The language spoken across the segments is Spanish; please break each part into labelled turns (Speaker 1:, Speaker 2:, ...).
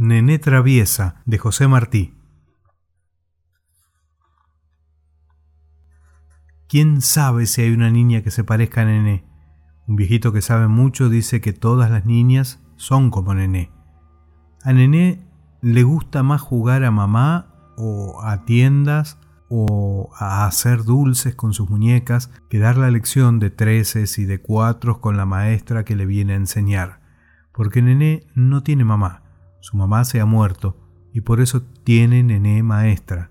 Speaker 1: Nené Traviesa de José Martí. ¿Quién sabe si hay una niña que se parezca a Nené? Un viejito que sabe mucho dice que todas las niñas son como Nené. A Nené le gusta más jugar a mamá o a tiendas o a hacer dulces con sus muñecas que dar la lección de treces y de cuatros con la maestra que le viene a enseñar. Porque Nené no tiene mamá, su mamá se ha muerto y por eso tiene Nené maestra.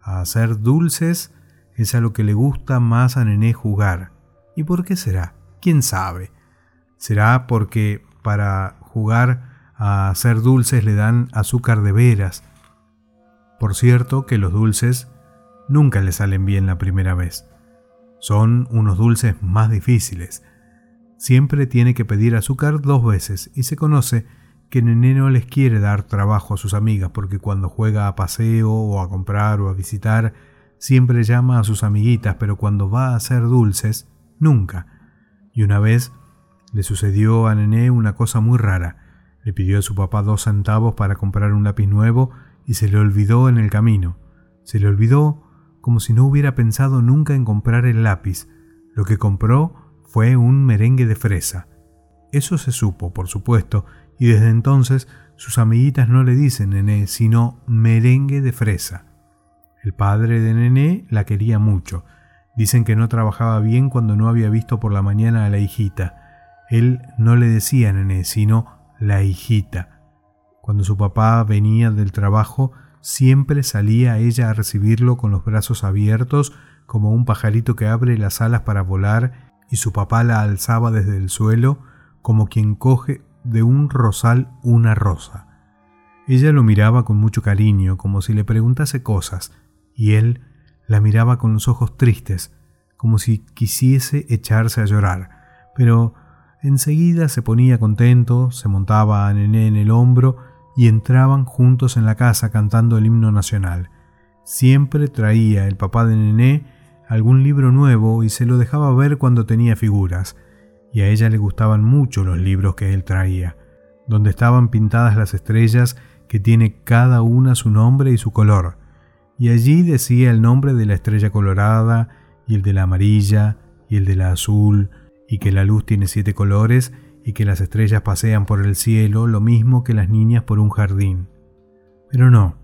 Speaker 1: A hacer dulces es a lo que le gusta más a Nené jugar. ¿Y por qué será? ¿Quién sabe? ¿Será porque para jugar a hacer dulces le dan azúcar de veras? Por cierto que los dulces nunca le salen bien la primera vez. Son unos dulces más difíciles. Siempre tiene que pedir azúcar dos veces y se conoce que Nené no les quiere dar trabajo a sus amigas porque cuando juega a paseo o a comprar o a visitar, siempre llama a sus amiguitas, pero cuando va a hacer dulces, nunca. Y una vez le sucedió a Nené una cosa muy rara. Le pidió a su papá dos centavos para comprar un lápiz nuevo y se le olvidó en el camino. Se le olvidó como si no hubiera pensado nunca en comprar el lápiz. Lo que compró fue un merengue de fresa. Eso se supo, por supuesto, y desde entonces sus amiguitas no le dicen nené, sino merengue de fresa. El padre de nené la quería mucho. Dicen que no trabajaba bien cuando no había visto por la mañana a la hijita. Él no le decía nené, sino la hijita. Cuando su papá venía del trabajo, Siempre salía ella a recibirlo con los brazos abiertos, como un pajarito que abre las alas para volar, y su papá la alzaba desde el suelo, como quien coge de un rosal una rosa. Ella lo miraba con mucho cariño, como si le preguntase cosas, y él la miraba con los ojos tristes, como si quisiese echarse a llorar, pero enseguida se ponía contento, se montaba a Nené en el hombro y entraban juntos en la casa cantando el himno nacional. Siempre traía el papá de Nené algún libro nuevo y se lo dejaba ver cuando tenía figuras, y a ella le gustaban mucho los libros que él traía, donde estaban pintadas las estrellas que tiene cada una su nombre y su color, y allí decía el nombre de la estrella colorada, y el de la amarilla, y el de la azul, y que la luz tiene siete colores, y que las estrellas pasean por el cielo lo mismo que las niñas por un jardín. Pero no,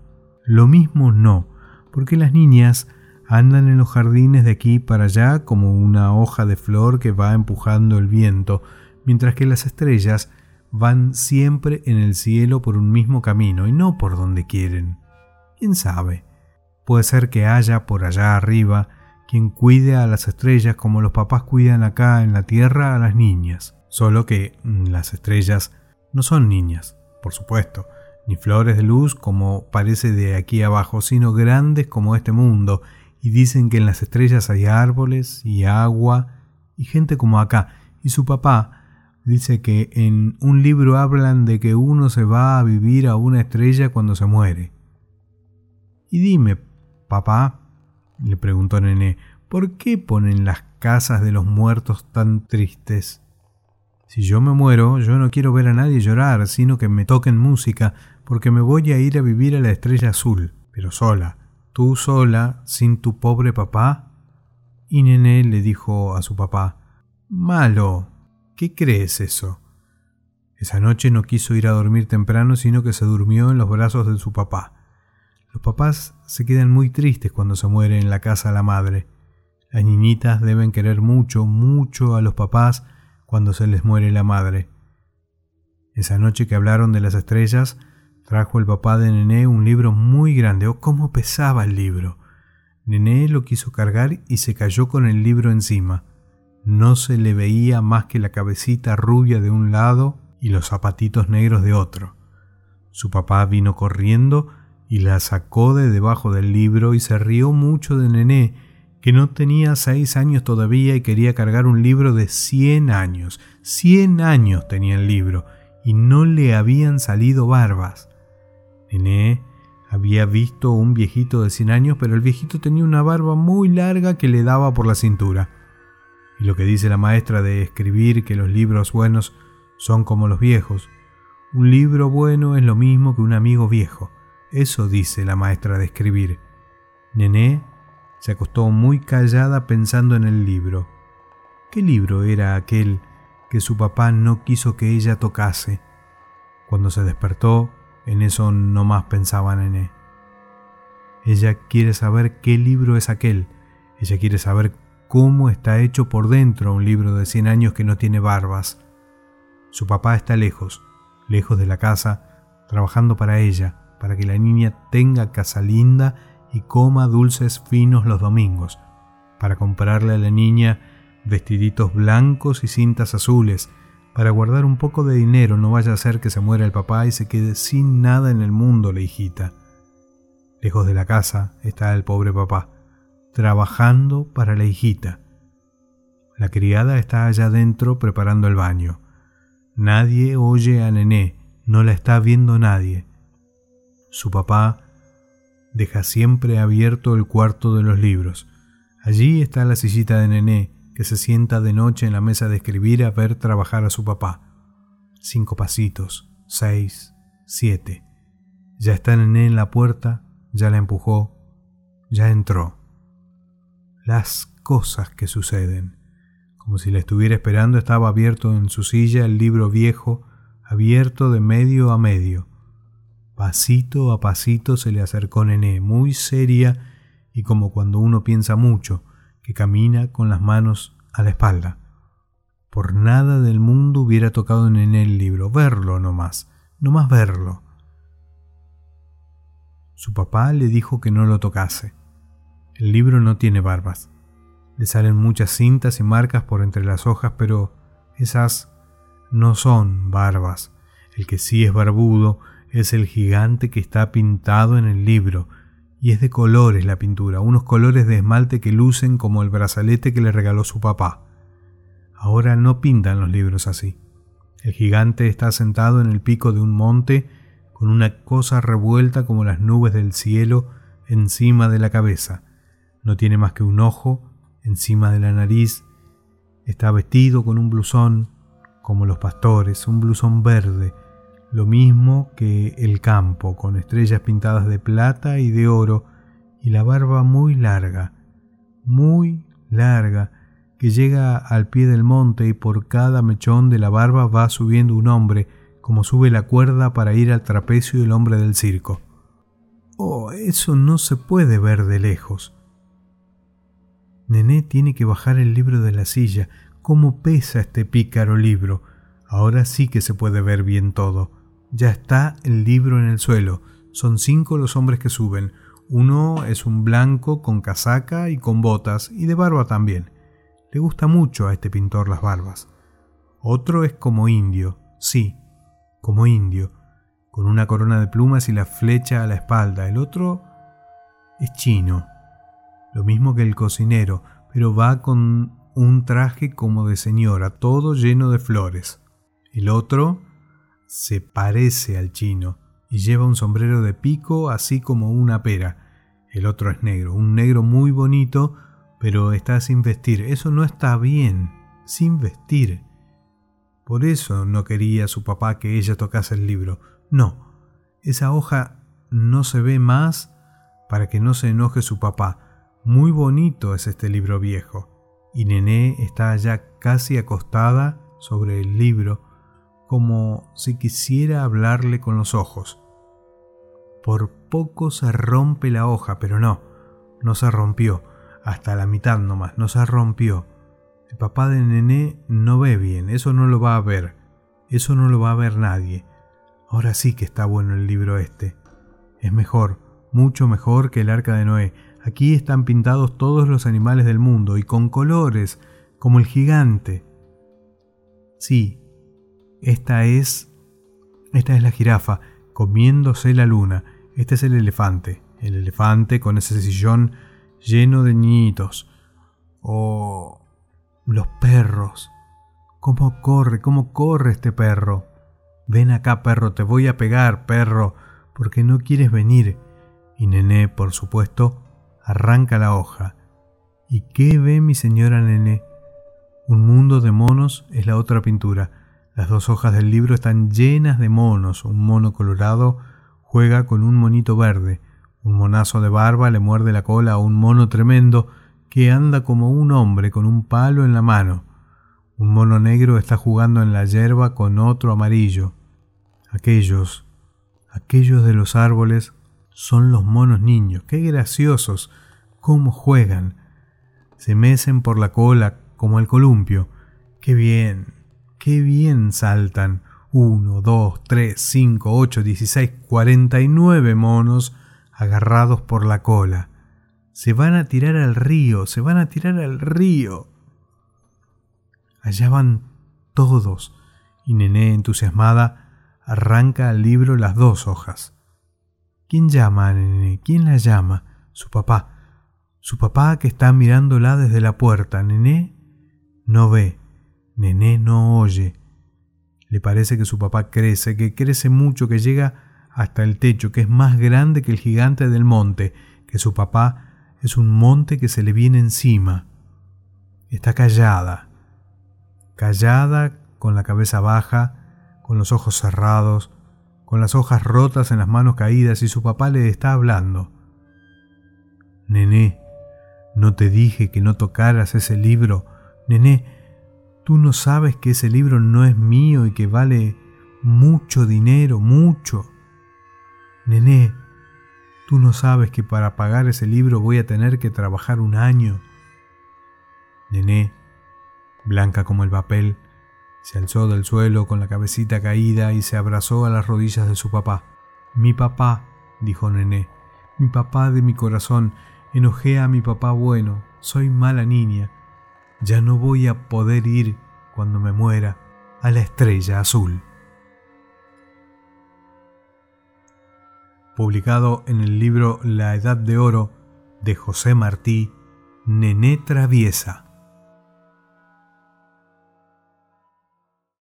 Speaker 1: lo mismo no, porque las niñas andan en los jardines de aquí para allá como una hoja de flor que va empujando el viento, mientras que las estrellas van siempre en el cielo por un mismo camino y no por donde quieren. ¿Quién sabe? Puede ser que haya por allá arriba quien cuide a las estrellas como los papás cuidan acá en la tierra a las niñas. Solo que mm, las estrellas no son niñas, por supuesto, ni flores de luz como parece de aquí abajo, sino grandes como este mundo, y dicen que en las estrellas hay árboles y agua y gente como acá. Y su papá dice que en un libro hablan de que uno se va a vivir a una estrella cuando se muere. Y dime, papá, le preguntó Nené, ¿por qué ponen las casas de los muertos tan tristes? Si yo me muero, yo no quiero ver a nadie llorar, sino que me toquen música, porque me voy a ir a vivir a la estrella azul, pero sola. ¿Tú sola, sin tu pobre papá? Y Nené le dijo a su papá, Malo, ¿qué crees eso? Esa noche no quiso ir a dormir temprano, sino que se durmió en los brazos de su papá. Los papás se quedan muy tristes cuando se muere en la casa la madre. Las niñitas deben querer mucho, mucho a los papás, cuando se les muere la madre. Esa noche que hablaron de las estrellas, trajo el papá de Nené un libro muy grande. Oh, cómo pesaba el libro. Nené lo quiso cargar y se cayó con el libro encima. No se le veía más que la cabecita rubia de un lado y los zapatitos negros de otro. Su papá vino corriendo y la sacó de debajo del libro y se rió mucho de Nené, que no tenía seis años todavía y quería cargar un libro de cien años. Cien años tenía el libro y no le habían salido barbas. Nené había visto un viejito de cien años, pero el viejito tenía una barba muy larga que le daba por la cintura. Y lo que dice la maestra de escribir que los libros buenos son como los viejos, Un libro bueno es lo mismo que un amigo viejo. Eso dice la maestra de escribir. Nené se acostó muy callada pensando en el libro. ¿Qué libro era aquel que su papá no quiso que ella tocase? Cuando se despertó, en eso no más pensaba Nené. Ella quiere saber qué libro es aquel. Ella quiere saber cómo está hecho por dentro un libro de 100 años que no tiene barbas. Su papá está lejos, lejos de la casa, trabajando para ella, para que la niña tenga casa linda y coma dulces finos los domingos, para comprarle a la niña vestiditos blancos y cintas azules, para guardar un poco de dinero, no vaya a ser que se muera el papá y se quede sin nada en el mundo la hijita. Lejos de la casa está el pobre papá, trabajando para la hijita. La criada está allá adentro preparando el baño. Nadie oye a Nené, no la está viendo nadie. Su papá deja siempre abierto el cuarto de los libros. Allí está la sillita de Nené, que se sienta de noche en la mesa de escribir a ver trabajar a su papá. Cinco pasitos, seis, siete. Ya está Nené en la puerta, ya la empujó, ya entró. Las cosas que suceden. Como si la estuviera esperando, estaba abierto en su silla el libro viejo, abierto de medio a medio. Pasito a pasito se le acercó Nené, muy seria y como cuando uno piensa mucho, que camina con las manos a la espalda. Por nada del mundo hubiera tocado Nené el libro, verlo nomás, nomás verlo. Su papá le dijo que no lo tocase. El libro no tiene barbas. Le salen muchas cintas y marcas por entre las hojas, pero esas no son barbas. El que sí es barbudo es el gigante que está pintado en el libro, y es de colores la pintura, unos colores de esmalte que lucen como el brazalete que le regaló su papá. Ahora no pintan los libros así. El gigante está sentado en el pico de un monte con una cosa revuelta como las nubes del cielo encima de la cabeza. No tiene más que un ojo encima de la nariz. Está vestido con un blusón, como los pastores, un blusón verde, lo mismo que el campo, con estrellas pintadas de plata y de oro, y la barba muy larga, muy larga, que llega al pie del monte y por cada mechón de la barba va subiendo un hombre, como sube la cuerda para ir al trapecio del hombre del circo. Oh, eso no se puede ver de lejos. Nené tiene que bajar el libro de la silla. ¿Cómo pesa este pícaro libro? Ahora sí que se puede ver bien todo. Ya está el libro en el suelo. Son cinco los hombres que suben. Uno es un blanco con casaca y con botas y de barba también. Le gusta mucho a este pintor las barbas. Otro es como indio, sí, como indio, con una corona de plumas y la flecha a la espalda. El otro es chino, lo mismo que el cocinero, pero va con un traje como de señora, todo lleno de flores. El otro se parece al chino y lleva un sombrero de pico así como una pera. El otro es negro, un negro muy bonito, pero está sin vestir. Eso no está bien, sin vestir. Por eso no quería su papá que ella tocase el libro. No, esa hoja no se ve más para que no se enoje su papá. Muy bonito es este libro viejo. Y Nené está allá casi acostada sobre el libro, como si quisiera hablarle con los ojos. Por poco se rompe la hoja, pero no, no se rompió, hasta la mitad nomás, no se rompió. El papá de Nené no ve bien, eso no lo va a ver, eso no lo va a ver nadie. Ahora sí que está bueno el libro este. Es mejor, mucho mejor que el arca de Noé. Aquí están pintados todos los animales del mundo y con colores, como el gigante. Sí, esta es. Esta es la jirafa comiéndose la luna. Este es el elefante. El elefante con ese sillón lleno de niñitos. Oh, los perros. ¿Cómo corre? ¿Cómo corre este perro? Ven acá, perro, te voy a pegar, perro, porque no quieres venir. Y Nené, por supuesto, arranca la hoja. ¿Y qué ve mi señora Nené? Un mundo de monos es la otra pintura Las dos hojas del libro están llenas de monos. Un mono colorado juega con un monito verde. Un monazo de barba le muerde la cola a un mono tremendo que anda como un hombre con un palo en la mano. Un mono negro está jugando en la hierba con otro amarillo. Aquellos, aquellos de los árboles son los monos niños. Qué graciosos, cómo juegan. Se mecen por la cola como el columpio. Qué bien, qué bien saltan. Uno, dos, tres, cinco, ocho, dieciséis, cuarenta y nueve monos agarrados por la cola. Se van a tirar al río, se van a tirar al río. Allá van todos, y Nené, entusiasmada, arranca al libro las dos hojas. ¿Quién llama a Nené? ¿Quién la llama? Su papá. Su papá que está mirándola desde la puerta. Nené no ve. Nené no oye. Le parece que su papá crece, que crece mucho, que llega hasta el techo, que es más grande que el gigante del monte, que su papá es un monte que se le viene encima. Está callada, callada, con la cabeza baja, con los ojos cerrados, con las hojas rotas en las manos caídas y su papá le está hablando. Nené, no te dije que no tocaras ese libro. Nené, tú no sabes que ese libro no es mío y que vale mucho dinero, mucho. Nené, tú no sabes que para pagar ese libro voy a tener que trabajar un año. Nené, blanca como el papel, se alzó del suelo con la cabecita caída y se abrazó a las rodillas de su papá. Mi papá, dijo Nené, mi papá de mi corazón, enojé a mi papá bueno, soy mala niña, ya no voy a poder ir cuando me muera a la estrella azul. Publicado en el libro La Edad de Oro de José Martí, Nené Traviesa.